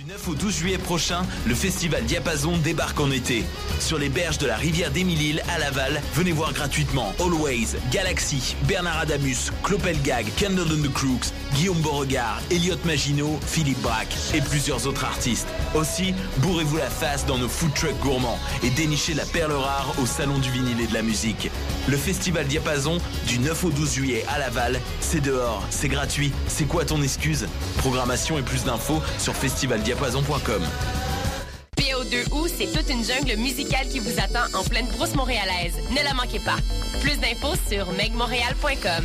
Du 9 au 12 juillet prochain, le festival Diapason débarque en été. Sur les berges de la rivière d'Émile à Laval, venez voir gratuitement Always, Galaxy, Bernard Adamus, Clopelgag, Candle and the Crooks, Guillaume Beauregard, Elliot Maginot, Philippe Braque et plusieurs autres artistes. Aussi, bourrez-vous la face dans nos food trucks gourmands et dénichez la perle rare au Salon du vinyle et de la musique. Le festival Diapason, du 9 au 12 juillet à Laval, c'est dehors, c'est gratuit, c'est quoi ton excuse? Programmation et plus d'infos sur festivaldiapason.com. Puis au 2 août, c'est toute une jungle musicale qui vous attend en pleine brousse montréalaise. Ne la manquez pas. Plus d'infos sur megmontréal.com.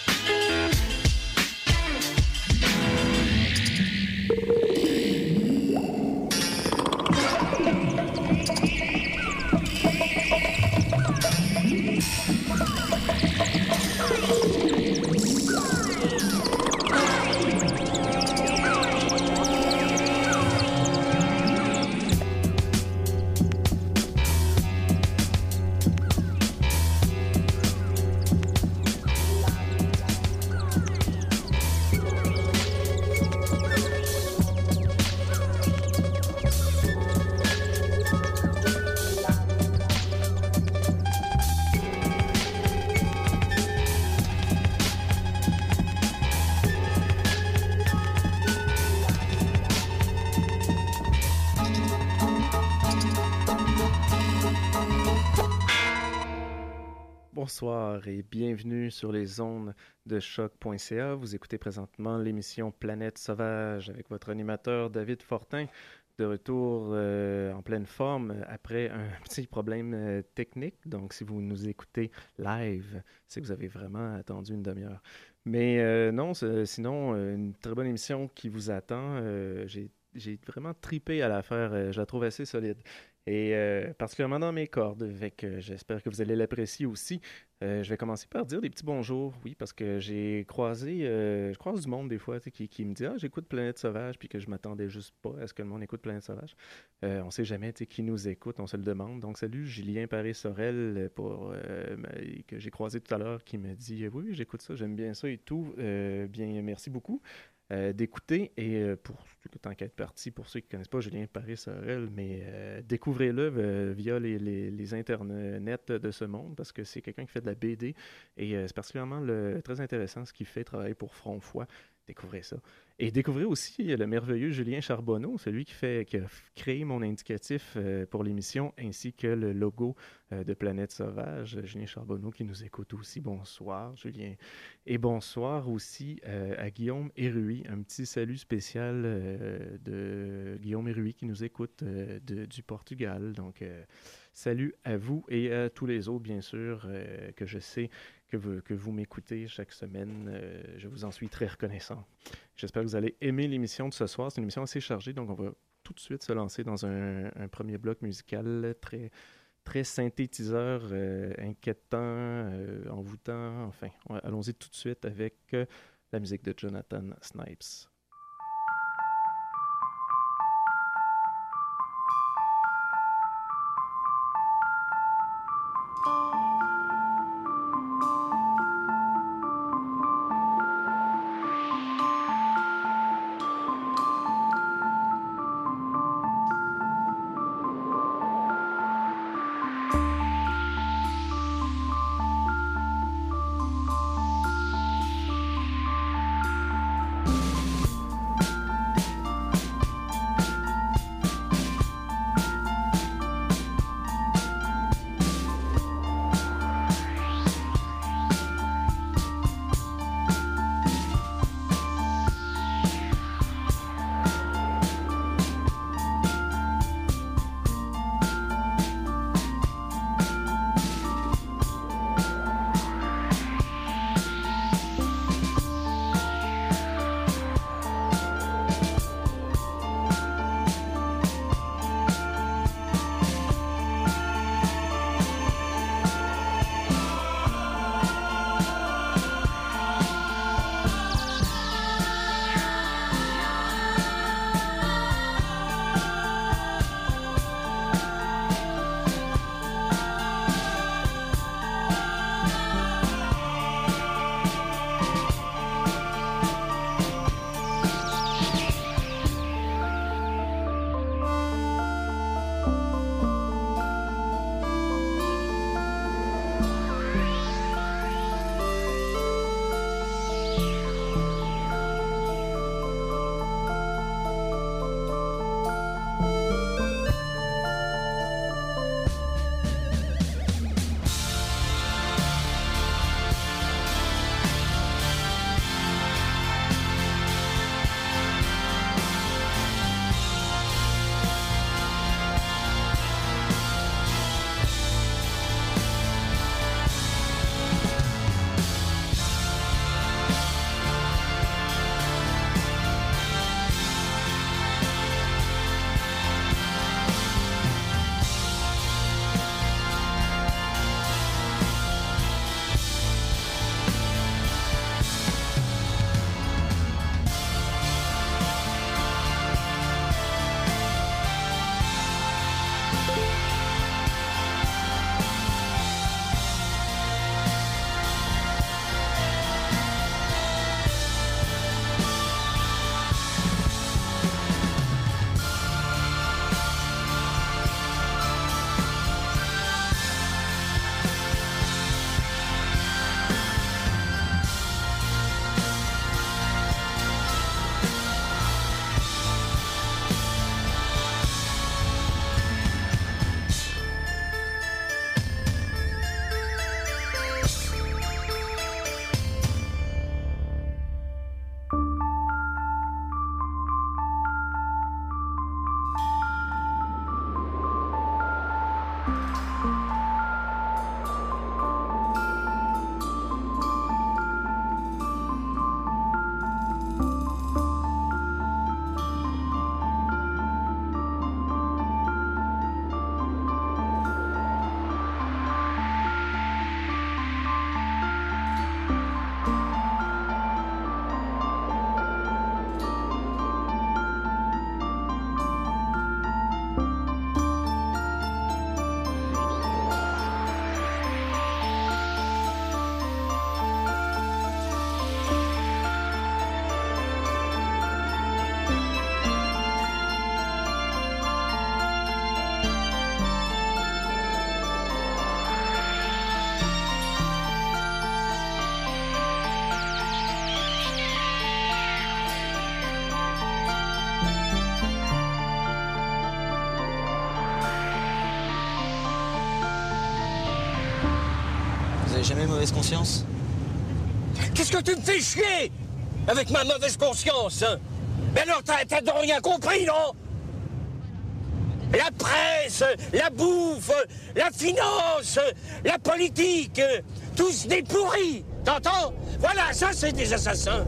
Sur les zones de choc.ca. Vous écoutez présentement l'émission Planète Sauvage avec votre animateur David Fortin, de retour euh, en pleine forme après un petit problème euh, technique. Donc, si vous nous écoutez live, c'est que vous avez vraiment attendu une demi-heure. Mais euh, non, sinon, une très bonne émission qui vous attend. J'ai vraiment tripé à la faire. Je la trouve assez solide. Et euh, particulièrement dans mes cordes. J'espère que vous allez l'apprécier aussi. Euh, je vais commencer par dire des petits bonjours, oui, parce que j'ai croisé, euh, je croise du monde des fois qui, qui me dit Ah, j'écoute Planète Sauvage, puis que je m'attendais juste pas à ce que le monde écoute Planète Sauvage. On sait jamais qui nous écoute, on se le demande. Donc, salut Julien euh, ma- que j'ai croisé tout à l'heure, qui me dit Oui, oui, j'écoute ça, j'aime bien ça et tout. Bien, merci beaucoup. Euh, d'écouter. Et pour tant qu'à être parti pour ceux qui ne connaissent pas Julien Paris-Sorel mais euh, découvrez-le euh, via les, les, internets de ce monde parce que c'est quelqu'un qui fait de la BD et c'est particulièrement très intéressant ce qu'il fait travailler pour Front Foi découvrez ça et découvrez aussi le merveilleux Julien Charbonneau, celui qui, fait, qui a créé mon indicatif euh, pour l'émission, ainsi que le logo euh, de Planète Sauvage. Julien Charbonneau qui nous écoute aussi. Bonsoir, Julien. Et bonsoir aussi euh, à Guillaume Hérui. Un petit salut spécial de Guillaume Hérui qui nous écoute du Portugal. Donc, salut à vous et à tous les autres, bien sûr, que je sais que vous, m'écoutez chaque semaine. Euh, je vous en suis très reconnaissant. J'espère que vous allez aimer l'émission de ce soir. C'est une émission assez chargée, donc on va tout de suite se lancer dans un, premier bloc musical très, synthétiseur, euh, inquiétant, euh, envoûtant. Enfin, allons-y tout de suite avec la musique de Jonathan Snipes. Jamais mauvaise conscience Qu'est-ce que tu me fais chier Avec ma mauvaise conscience hein Mais alors, t'as donc rien compris, non La presse, la bouffe, la finance, la politique, tous des pourris T'entends Voilà, ça c'est des assassins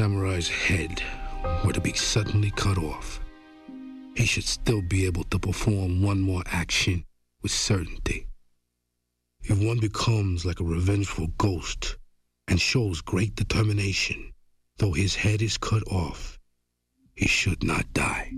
samurai's head were to be suddenly cut off, he should still be able to perform one more action with certainty. If one becomes like a revengeful ghost and shows great determination, though his head is cut off, he should not die.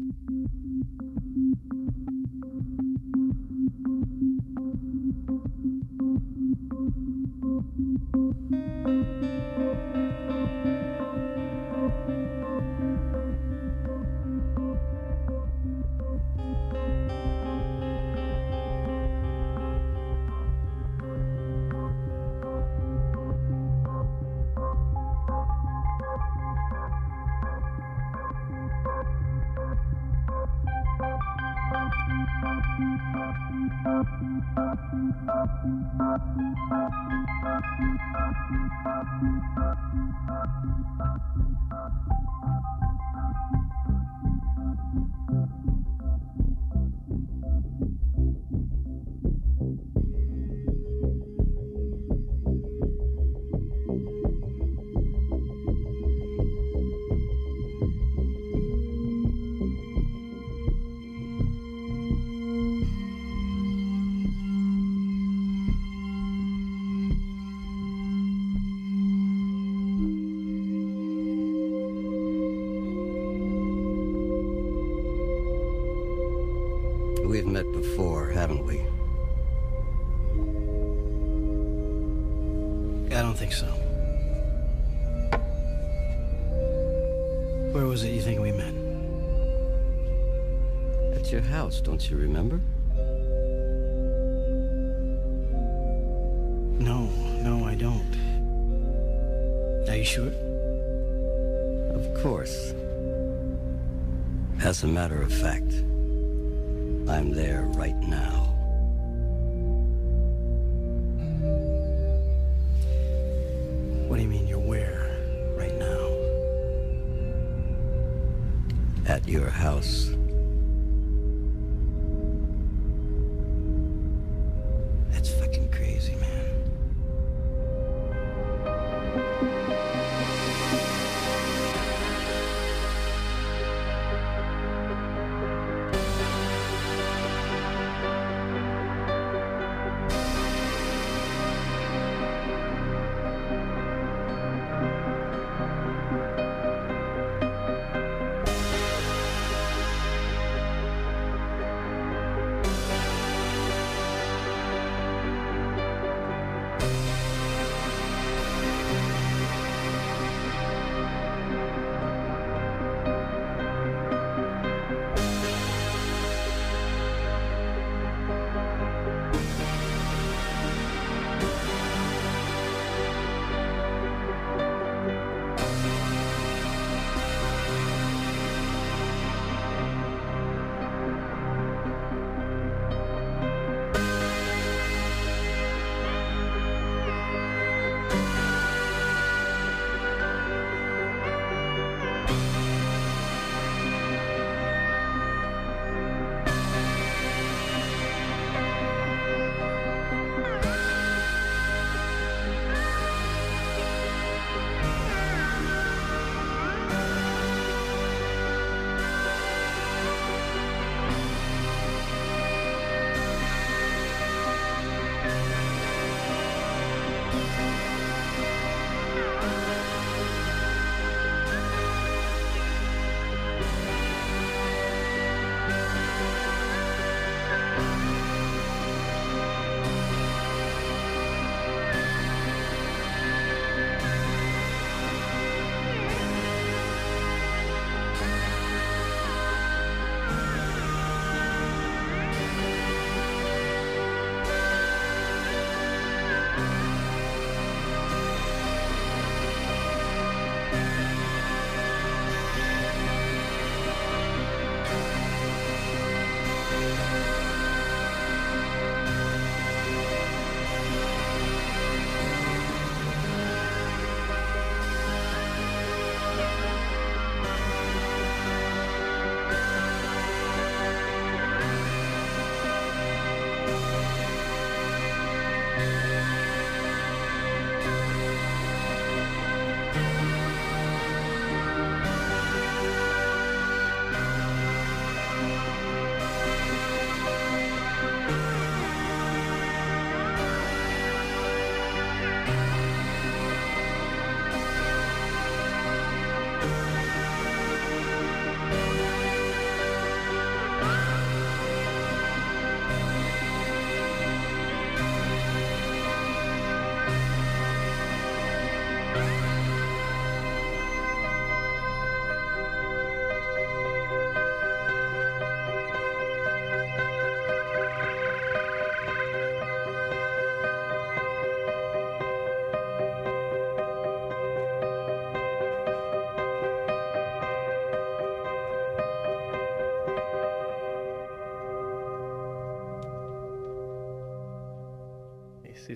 Thank you. You remember? No, no, I don't. Are you sure? Of course. As a matter of fact, I'm there right now. What do you mean you're where right now? At your house.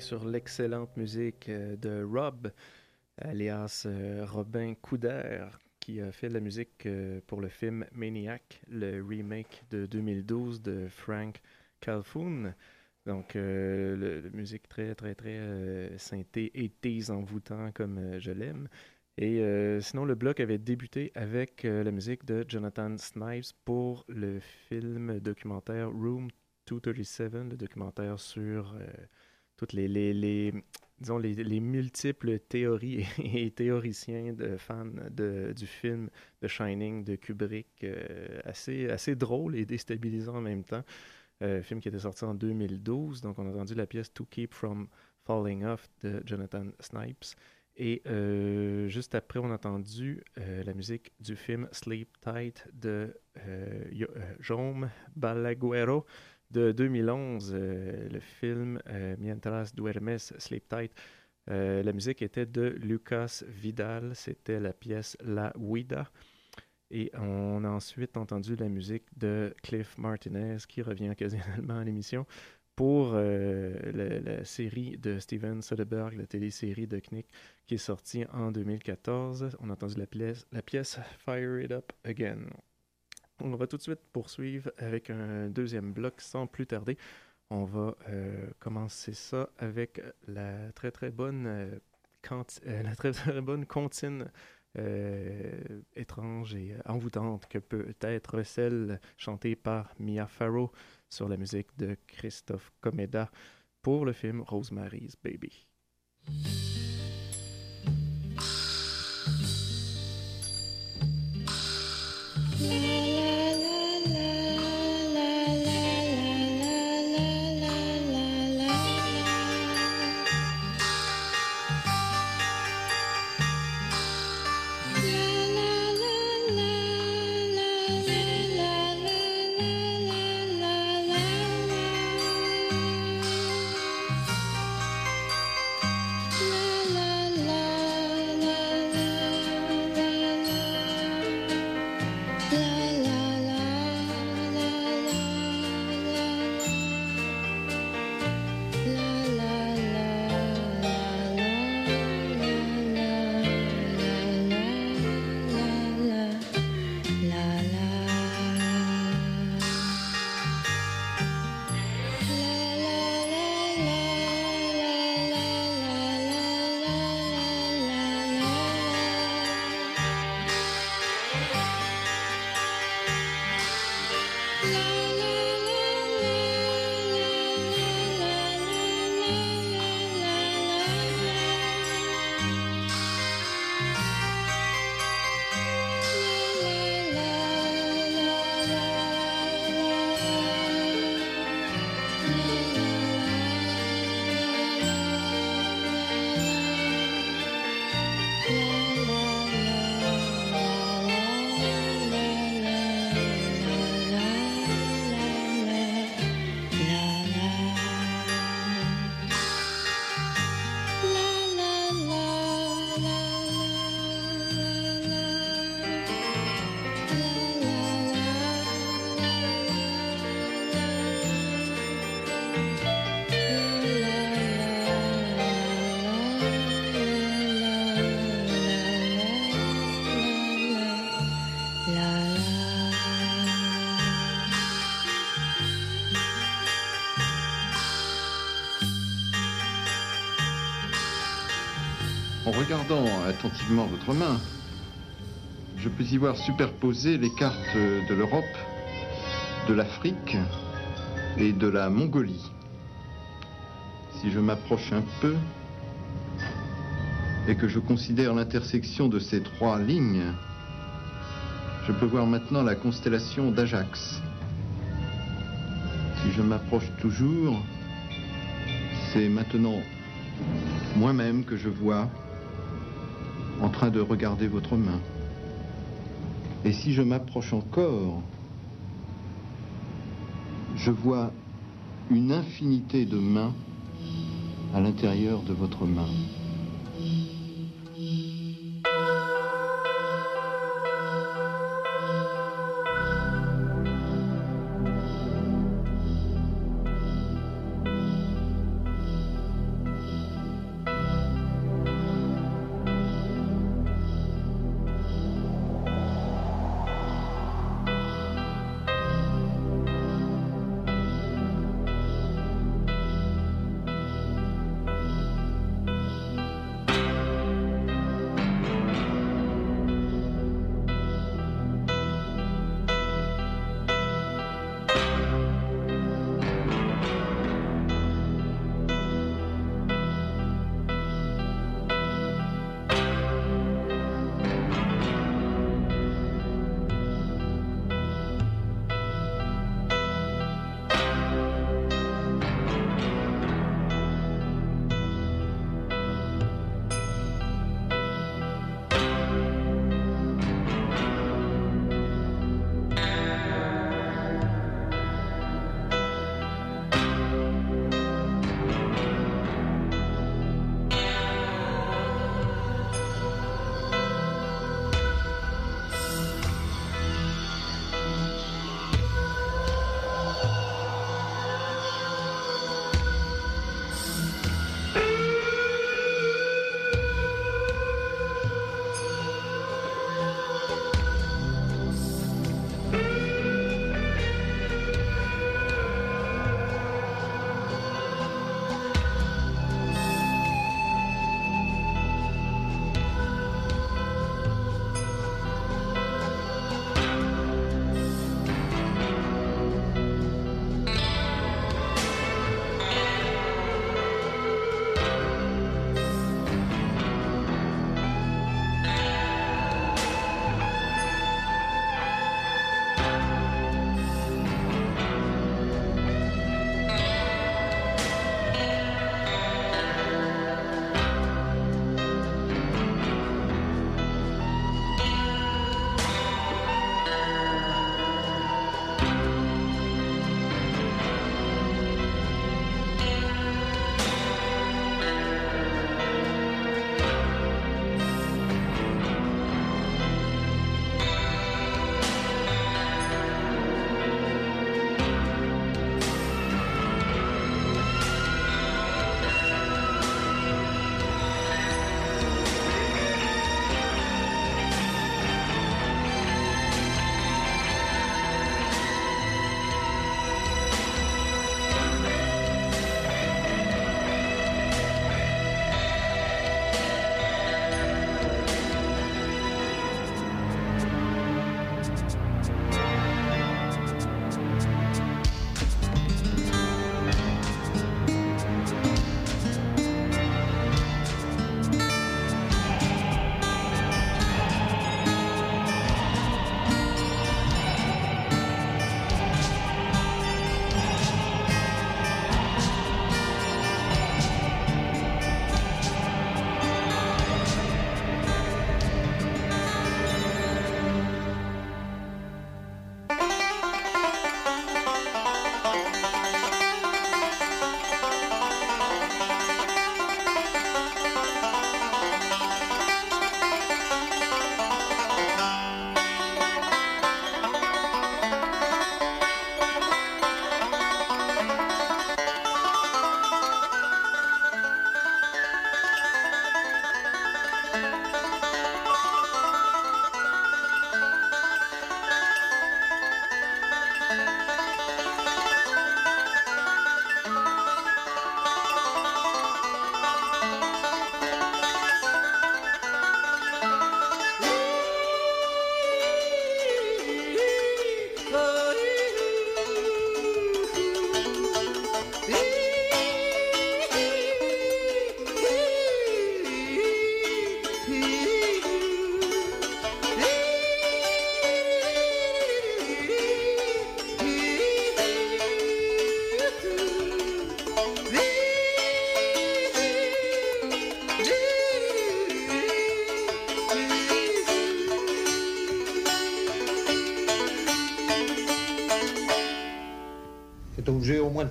Sur l'excellente musique euh, de Rob, alias euh, Robin Couder, qui a fait la musique euh, pour le film Maniac, le remake de 2012 de Frank Calhoun. Donc, la musique très, très, très synthé et tease envoûtant comme je l'aime. Et sinon, le bloc avait débuté avec la musique de Jonathan Snipes pour le film documentaire Room 237, le documentaire sur toutes les, les, disons, les, les, multiples théories et, théoriciens de fans de, du film The Shining de Kubrick, euh, assez, assez drôle et déstabilisant en même temps. Euh, film qui était sorti en 2012, donc on a entendu la pièce To Keep From Falling Off de Jonathan Snipes. Et euh, juste après, on a entendu la musique du film Sleep Tight de Jaume Balaguero de 2011, euh, le film euh, Mientras duermes, Sleep Tight. Euh, la musique était de Lucas Vidal, c'était la pièce La Huida. Et on a ensuite entendu la musique de Cliff Martinez, qui revient occasionnellement à l'émission, pour la, série de Steven Soderbergh, la télésérie de Knick, qui est sortie en 2014. On a entendu la pièce, la pièce Fire It Up Again. On va tout de suite poursuivre avec un deuxième bloc sans plus tarder. On va euh, commencer ça avec la très très bonne euh, euh, comptine étrange et envoûtante que peut être celle chantée par Mia Farrow sur la musique de Christophe Comeda pour le film Rosemary's Baby. Regardant attentivement votre main, je peux y voir superposer les cartes de l'Europe, de l'Afrique et de la Mongolie. Si je m'approche un peu et que je considère l'intersection de ces trois lignes, je peux voir maintenant la constellation d'Ajax. Si je m'approche toujours, c'est maintenant moi-même que je vois en train de regarder votre main. Et si je m'approche encore, je vois une infinité de mains à l'intérieur de votre main.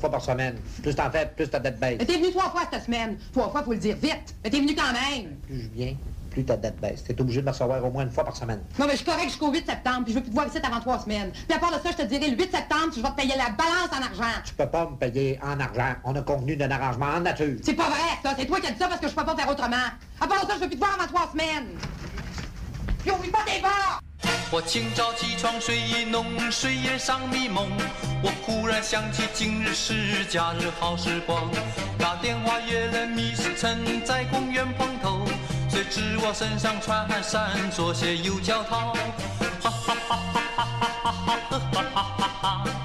Fois par semaine. Plus t'en fais, plus ta dette baisse. Mais t'es venu trois fois cette semaine. Trois fois, faut le dire vite. Mais t'es venu quand même. Plus je viens, plus ta dette baisse. T'es obligé de me recevoir au moins une fois par semaine. Non, mais je suis correct jusqu'au 8 septembre, puis je veux plus te voir ici avant trois semaines. Puis à part de ça, je te dirai le 8 septembre, je vais te payer la balance en argent. Tu peux pas me payer en argent. On a convenu d'un arrangement en nature. C'est pas vrai, ça. C'est toi qui as dit ça parce que je peux pas faire autrement. À part de ça, je veux plus te voir avant trois semaines. Puis oublie pas tes bas! 我清早起床睡意浓，睡眼尚迷蒙。我忽然想起今日是假日好时光，打电话约了 Miss 陈在公园碰头。谁知我身上穿汗衫，左鞋右脚套。哈哈哈哈哈哈哈哈哈哈哈哈！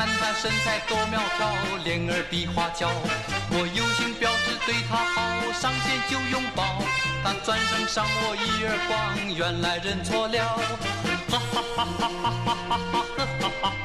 看他身材多苗条，脸儿比花娇。我有心表示对他好，上前就拥抱。他转身赏我一耳光，原来认错了。哈哈哈哈哈哈哈哈哈哈哈哈！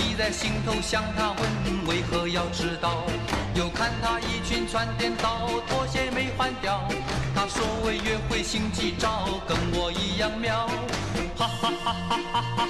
记在心头，向他问为何要知道。又看他一群穿颠倒，拖鞋没换掉。他说为约会心急躁，跟我一样妙。哈哈哈哈哈哈。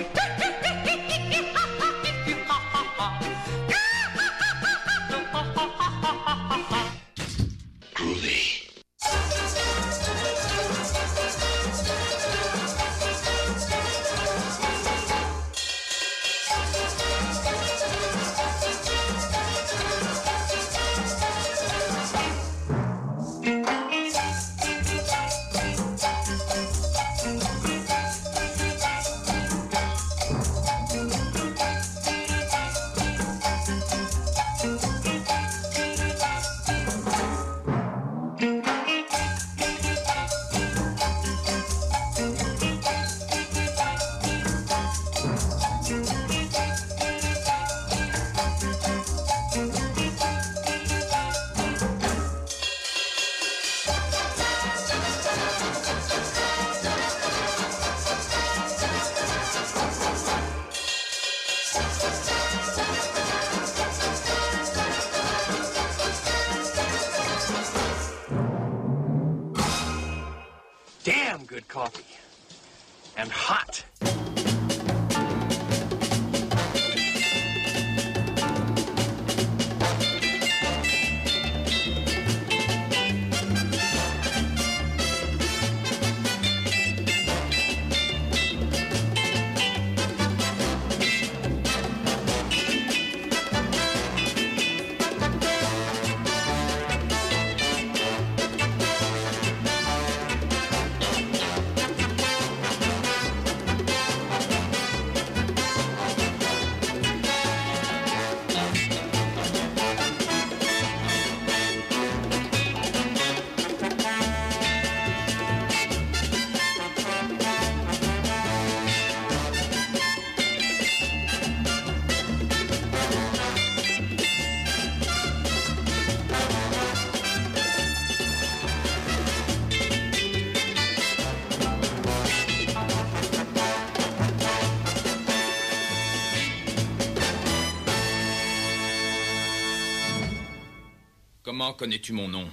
Connais-tu mon nom?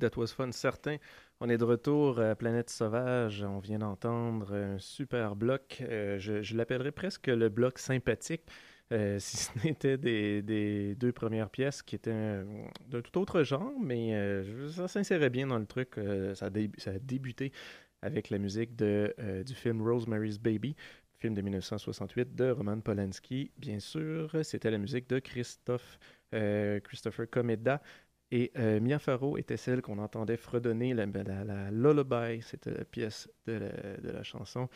That was fun, certain. On est de retour à Planète Sauvage. On vient d'entendre un super bloc. Euh, je l'appellerais presque le bloc sympathique, euh, si ce n'était des, deux premières pièces qui étaient euh, d'un tout autre genre, mais euh, ça s'insérait bien dans le truc. Euh, ça, a débuté avec la musique euh, du film Rosemary's Baby, film de 1968 de Roman Polanski. Bien sûr, c'était la musique de Christophe, euh, Christopher Comeda. Et euh, Mia Farrow était celle qu'on entendait fredonner la, la, la lullaby, c'était la pièce de la, de la chanson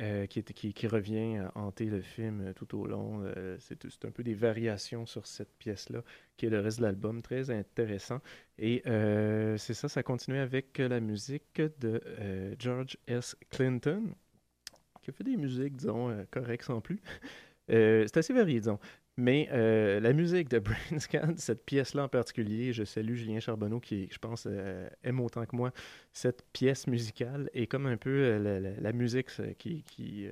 euh, qui, revient à hanter le film euh, tout au long. Euh, c'est un peu des variations sur cette pièce-là, qui est le reste de l'album, très intéressant. Et euh, c'est ça, ça continuait avec la musique de euh, George S. Clinton, qui a fait des musiques, disons, euh, correctes sans plus. Euh, c'est assez varié, disons. Mais euh, la musique de Brainscan, cette pièce-là en particulier, je salue Julien Charbonneau qui, je pense, euh, aime autant que moi cette pièce musicale et comme un peu euh, la, musique qui, qui,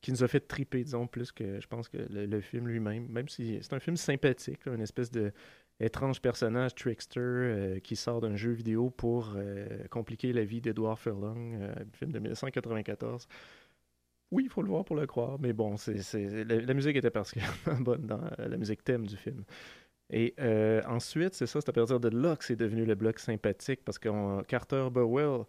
qui nous a fait triper, disons, plus que je pense que le, film lui-même, même si c'est un film sympathique, une espèce de étrange personnage trickster qui sort d'un jeu vidéo pour compliquer la vie d'Edward Furlong, film de 1994. Oui, il faut le voir pour le croire, mais bon, c'est, la, la musique était particulièrement bonne dans euh, la musique thème du film. Et euh, ensuite, c'est ça, c'est à partir de là que c'est devenu le bloc sympathique, parce que Carter Burwell,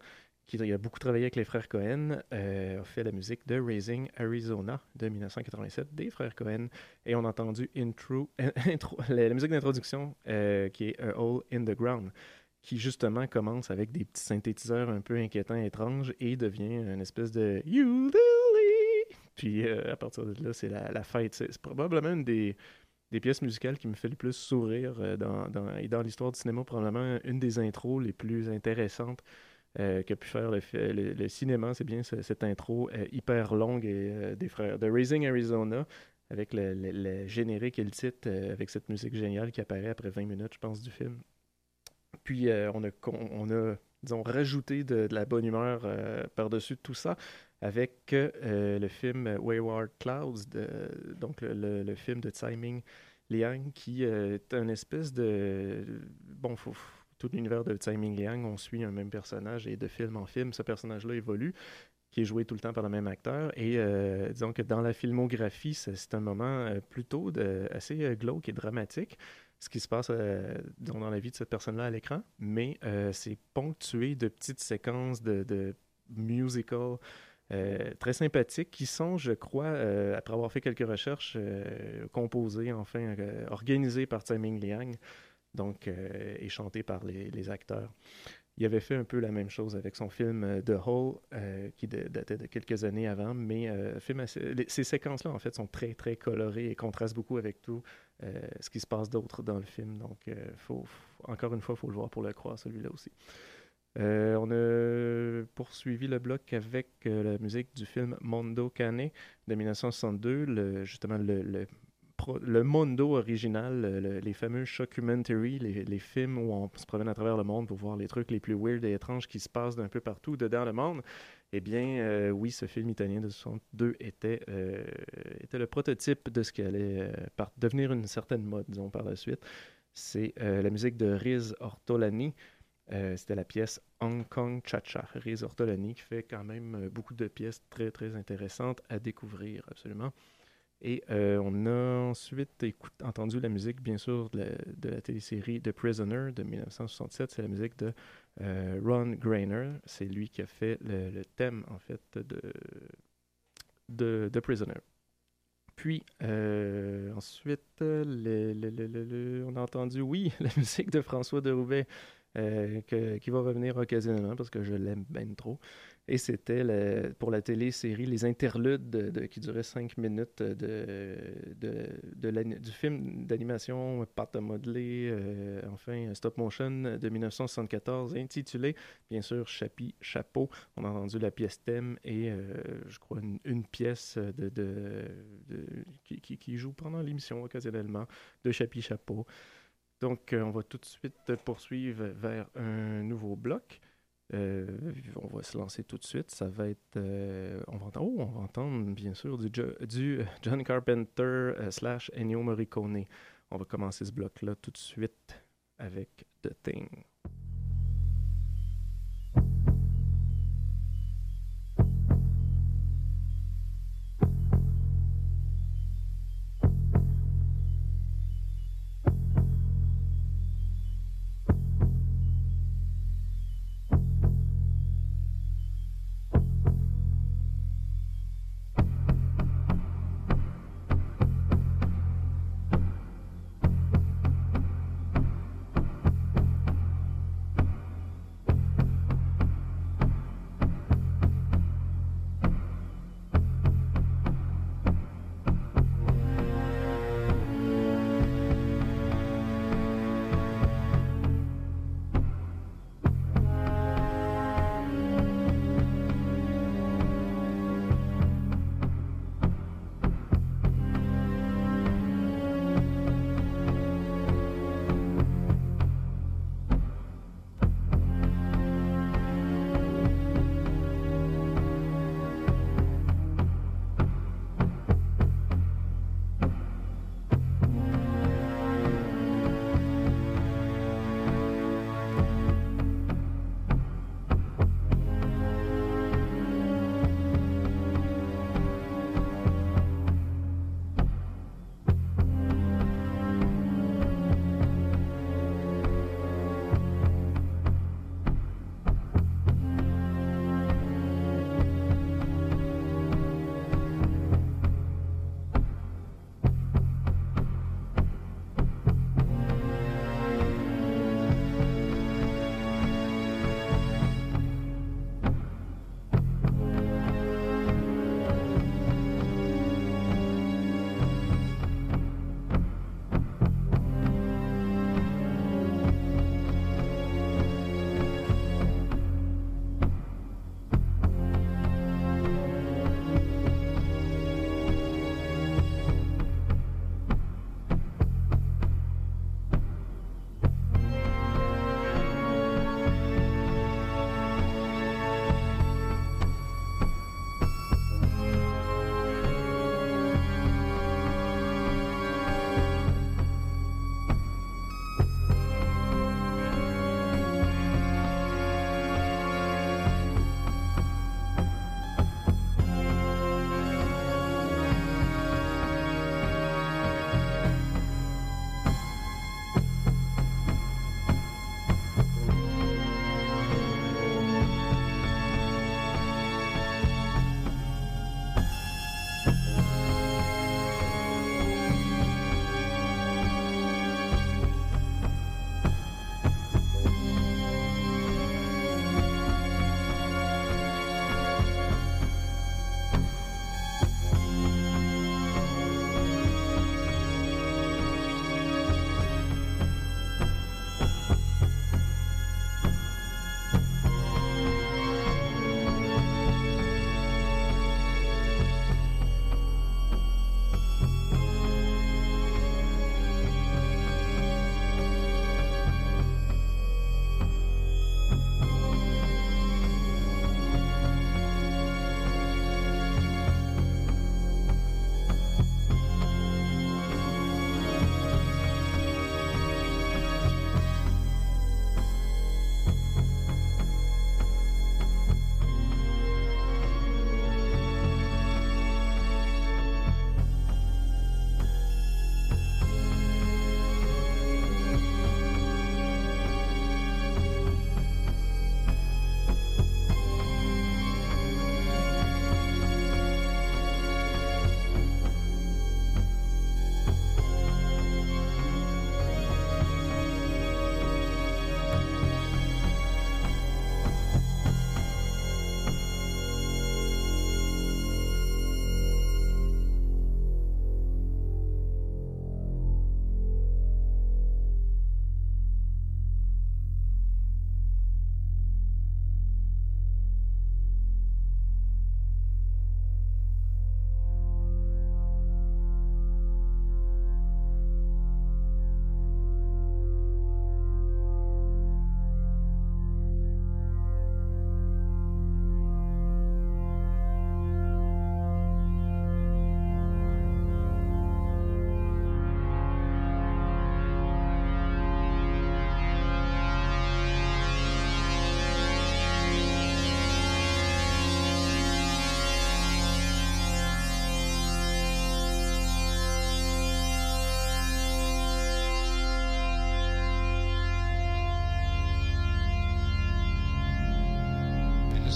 qui a beaucoup travaillé avec les frères Cohen, euh, a fait la musique de Raising Arizona de 1987 des frères Cohen, et on a entendu intro, la, musique d'introduction qui est A Hole in the Ground qui justement commence avec des petits synthétiseurs un peu inquiétants, étranges, et devient une espèce de ukulele. Puis euh, à partir de là, c'est la, fête. C'est probablement une des, pièces musicales qui me fait le plus sourire euh, dans, et dans l'histoire du cinéma, probablement une des intros les plus intéressantes euh, qu'a pu faire le, cinéma. C'est bien ce- cette intro hyper longue des frères de Raising Arizona avec le, générique et le titre, avec cette musique géniale qui apparaît après 20 minutes, je pense, du film. Puis on a, disons, rajouté de, de la bonne humeur euh, par-dessus tout ça avec euh, le film Wayward Clouds, donc le, film de Tsai Ming Liang, qui euh, est un espèce de... Bon, tout l'univers de Tsai Ming Liang, on suit un même personnage et de film en film, ce personnage-là évolue qui est joué tout le temps par le même acteur. Et euh, disons que dans la filmographie, c'est un moment plutôt de, assez glauque et dramatique, ce qui se passe euh, dans la vie de cette personne-là à l'écran, mais euh, c'est ponctué de petites séquences de, de musical euh, très sympathiques qui sont, je crois, après avoir fait quelques recherches, composées, enfin, organisées par Tsai Ming Liang, donc, et chantées par les, acteurs. Il avait fait un peu la même chose avec son film The Hole, qui datait de quelques années avant, mais ces séquences-là, en fait, sont très, très colorées et contrastent beaucoup avec tout euh, ce qui se passe d'autre dans le film. Donc, euh, faut, encore une fois, il faut le voir pour le croire, celui-là aussi. Euh, on a poursuivi le bloc avec la musique du film Mondo Cane de 1962, le- justement le, le, Mondo original, le- le- les fameux shockumentaries, les, les films où on se promène à travers le monde pour voir les trucs les plus weird et étranges qui se passent d'un peu partout dedans le monde. Eh bien, euh, oui, ce film italien de 62 était, euh, était le prototype de ce qui allait euh, devenir une certaine mode, disons, par la suite. C'est la musique de Riz Ortolani. C'était la pièce Hong Kong Cha-Cha. Riz Ortolani qui fait quand même beaucoup de pièces très, très intéressantes à découvrir, absolument. Et on a ensuite entendu la musique, bien sûr, de la, de la télésérie The Prisoner de 1967. C'est la musique de euh, Ron Grainer. C'est lui qui a fait le, thème, en fait, de, de Prisoner. Puis, euh, ensuite, on a entendu, oui, la musique de François de Roubaix, euh, qui va revenir occasionnellement parce que je l'aime bien trop. Et c'était pour la télé-série Les Interludes de- de- qui duraient cinq minutes de, du film d'animation pâte à modeler, euh, enfin stop motion de 1974, intitulé bien sûr Chapi Chapeau. On a entendu la pièce thème et euh, je crois une, pièce qui- qui joue pendant l'émission occasionnellement de Chapi Chapeau. Donc, euh, on va tout de suite poursuivre vers un nouveau bloc. Euh, on va se lancer tout de suite. Ça va être. euh, on, va entendre, oh, on va entendre, bien sûr, du, Jo- du John Carpenter slash Ennio Morricone. On va commencer ce bloc-là tout de suite avec The Thing.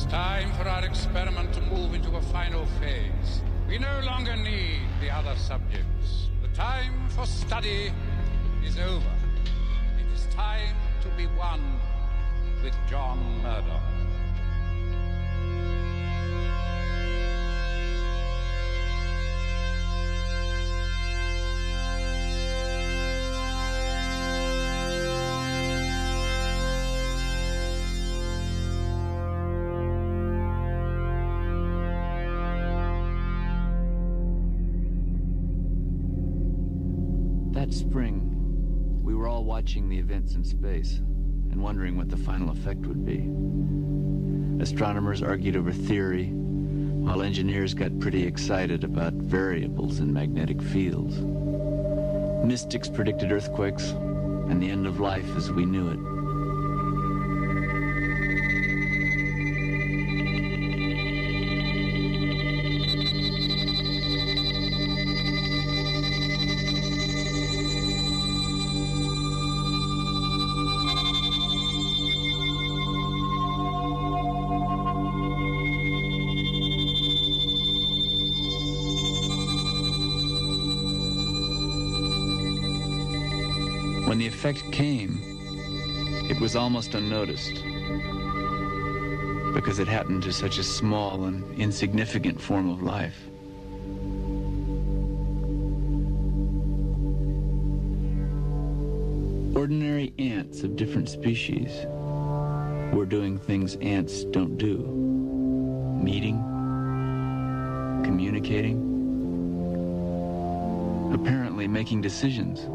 It is time for our experiment to move into a final phase. We no longer need the other subjects. The time for study is over. It is time to be one with John Murdoch. Watching the events in space and wondering what the final effect would be. Astronomers argued over theory, while engineers got pretty excited about variables in magnetic fields. Mystics predicted earthquakes and the end of life as we knew it. Effect came, it was almost unnoticed because it happened to such a small and insignificant form of life. Ordinary ants of different species were doing things ants don't do. Meeting, communicating, apparently making decisions.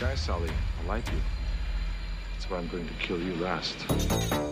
Guy, Sully. I like you. That's why I'm going to kill you last.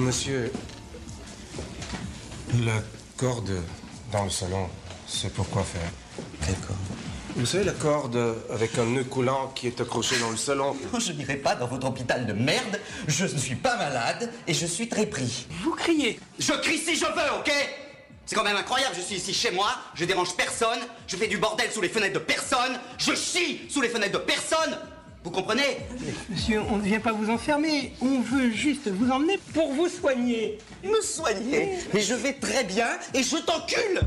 Monsieur, la corde dans le salon, c'est pour quoi faire? Quelle corde Vous savez, la corde avec un nœud coulant qui est accroché dans le salon Je n'irai pas dans votre hôpital de merde. Je ne suis pas malade et je suis très pris. Vous criez Je crie si je veux, ok? C'est quand même incroyable. Je suis ici chez moi, je dérange personne, je fais du bordel sous les fenêtres de personne, je chie sous les fenêtres de personne. Vous comprenez Monsieur, on ne vient pas vous enfermer. On veut juste vous emmener pour vous soigner. Me soigner Mais je vais très bien et je t'encule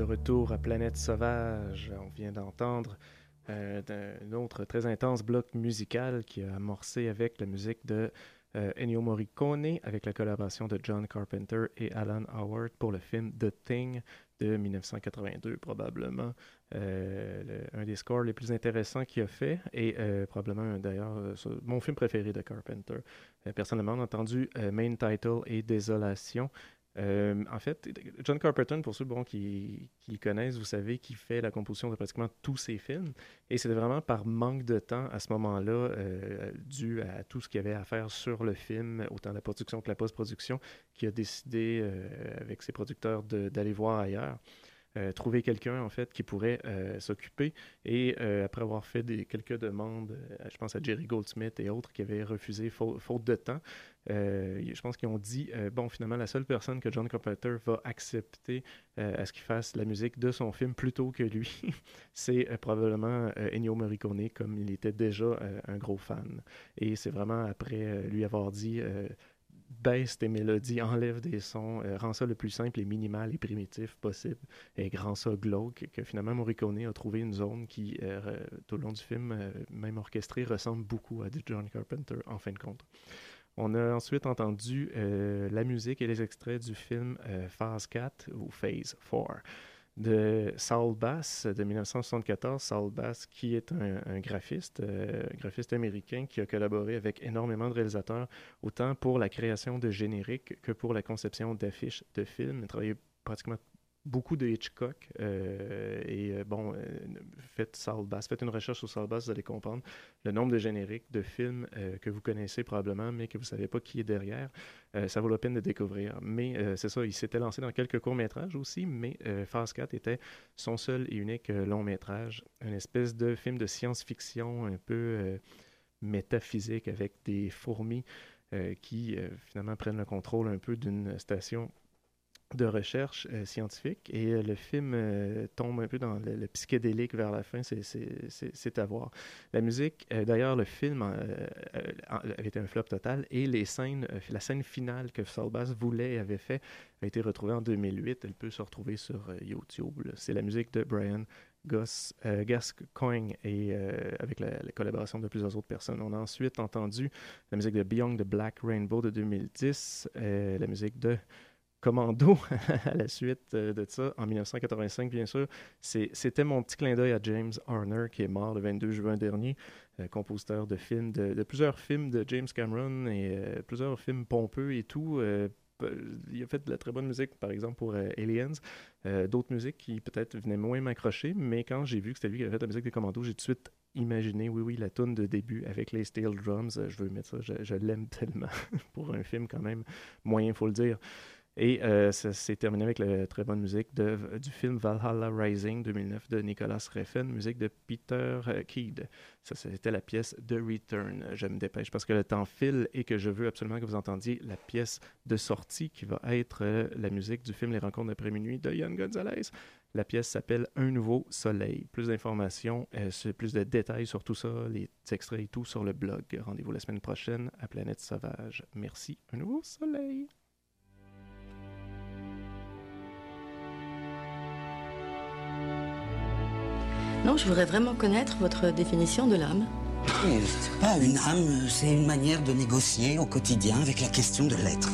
de retour à Planète Sauvage. On vient d'entendre euh, un autre très intense bloc musical qui a amorcé avec la musique de euh, Ennio Morricone avec la collaboration de John Carpenter et Alan Howard pour le film The Thing de 1982 probablement euh, un des scores les plus intéressants qu'il a fait et probablement d'ailleurs mon film préféré de Carpenter. Personnellement, on a entendu Main Title et Désolation. Euh, en fait, John Carpenter, pour ceux qui, qui connaissent, vous savez qu'il fait la composition de pratiquement tous ses films. Et c'était vraiment par manque de temps à ce moment-là, euh, dû à tout ce qu'il y avait à faire sur le film, autant la production que la post-production, qu'il a décidé euh, avec ses producteurs d'aller voir ailleurs. Trouver quelqu'un en fait qui pourrait s'occuper et après avoir fait quelques demandes, je pense à Jerry Goldsmith et autres qui avaient refusé faute de temps, euh, je pense qu'ils ont dit euh, bon finalement la seule personne que John Carpenter va accepter euh, à ce qu'il fasse la musique de son film plutôt que lui, c'est probablement Ennio Morricone comme il était déjà un gros fan et c'est vraiment après lui avoir dit baisse tes mélodies, enlève des sons, euh, rends ça le plus simple et minimal et primitif possible, et rend ça glauque, que finalement Morricone a trouvé une zone qui, tout le long du film, même orchestrée, ressemble beaucoup à du John Carpenter, en fin de compte. On a ensuite entendu euh, la musique et les extraits du film euh, Phase 4 ou Phase 4. de Saul Bass de 1974. Saul Bass, qui est un, graphiste, euh, graphiste américain qui a collaboré avec énormément de réalisateurs, autant pour la création de génériques que pour la conception d'affiches de films. Il a travaillé pratiquement beaucoup de Hitchcock. Euh, et euh, bon, euh, faites Saul Bass, faites une recherche sur Saul Bass, vous allez comprendre le nombre de génériques de films que vous connaissez probablement, mais que vous ne savez pas qui est derrière. ça vaut la peine de découvrir. Mais c'est ça, il s'était lancé dans quelques courts-métrages aussi, mais Phase 4 était son seul et unique long-métrage, une espèce de film de science-fiction un peu métaphysique avec des fourmis qui finalement prennent le contrôle un peu d'une station de recherche euh, scientifique et euh, le film euh, tombe un peu dans le, psychédélique vers la fin, c'est à voir. La musique, d'ailleurs, le film avait été un flop total et les scènes, la scène finale que Saul Bass voulait et avait fait a été retrouvée en 2008. Elle peut se retrouver sur YouTube. C'est la musique de Brian Gus, Gascoigne et avec la, la, collaboration de plusieurs autres personnes. On a ensuite entendu la musique de Beyond the Black Rainbow de 2010, la musique de Commando à la suite euh, de ça, en 1985, bien sûr. C'était mon petit clin d'œil à James Horner, qui est mort le 22 juin dernier, euh, compositeur de films, de, plusieurs films de James Cameron et euh, plusieurs films pompeux et tout. il a fait de la très bonne musique, par exemple, pour Aliens. D'autres musiques qui peut-être venaient moins m'accrocher, mais quand j'ai vu que c'était lui qui avait fait la musique des Commandos, j'ai tout de suite imaginé, oui, oui, la tune de début avec les steel drums. je veux mettre ça, je, je l'aime tellement pour un film quand même moyen, faut le dire. Et euh, ça s'est terminé avec la très bonne musique du film Valhalla Rising 2009 de Nicolas Refn, musique de Peter euh, Keed. Ça, c'était la pièce de Return. Je me dépêche parce que le temps file et que je veux absolument que vous entendiez la pièce de sortie qui va être euh, la musique du film Les Rencontres d'après minuit de Ian Gonzalez. La pièce s'appelle Un nouveau soleil. Plus d'informations, plus de détails sur tout ça, les extraits et tout sur le blog. Rendez-vous la semaine prochaine à Planète Sauvage. Merci. Un nouveau soleil. Non, je voudrais vraiment connaître votre définition de l'âme. C'est pas une âme, c'est une manière de négocier au quotidien avec la question de l'être.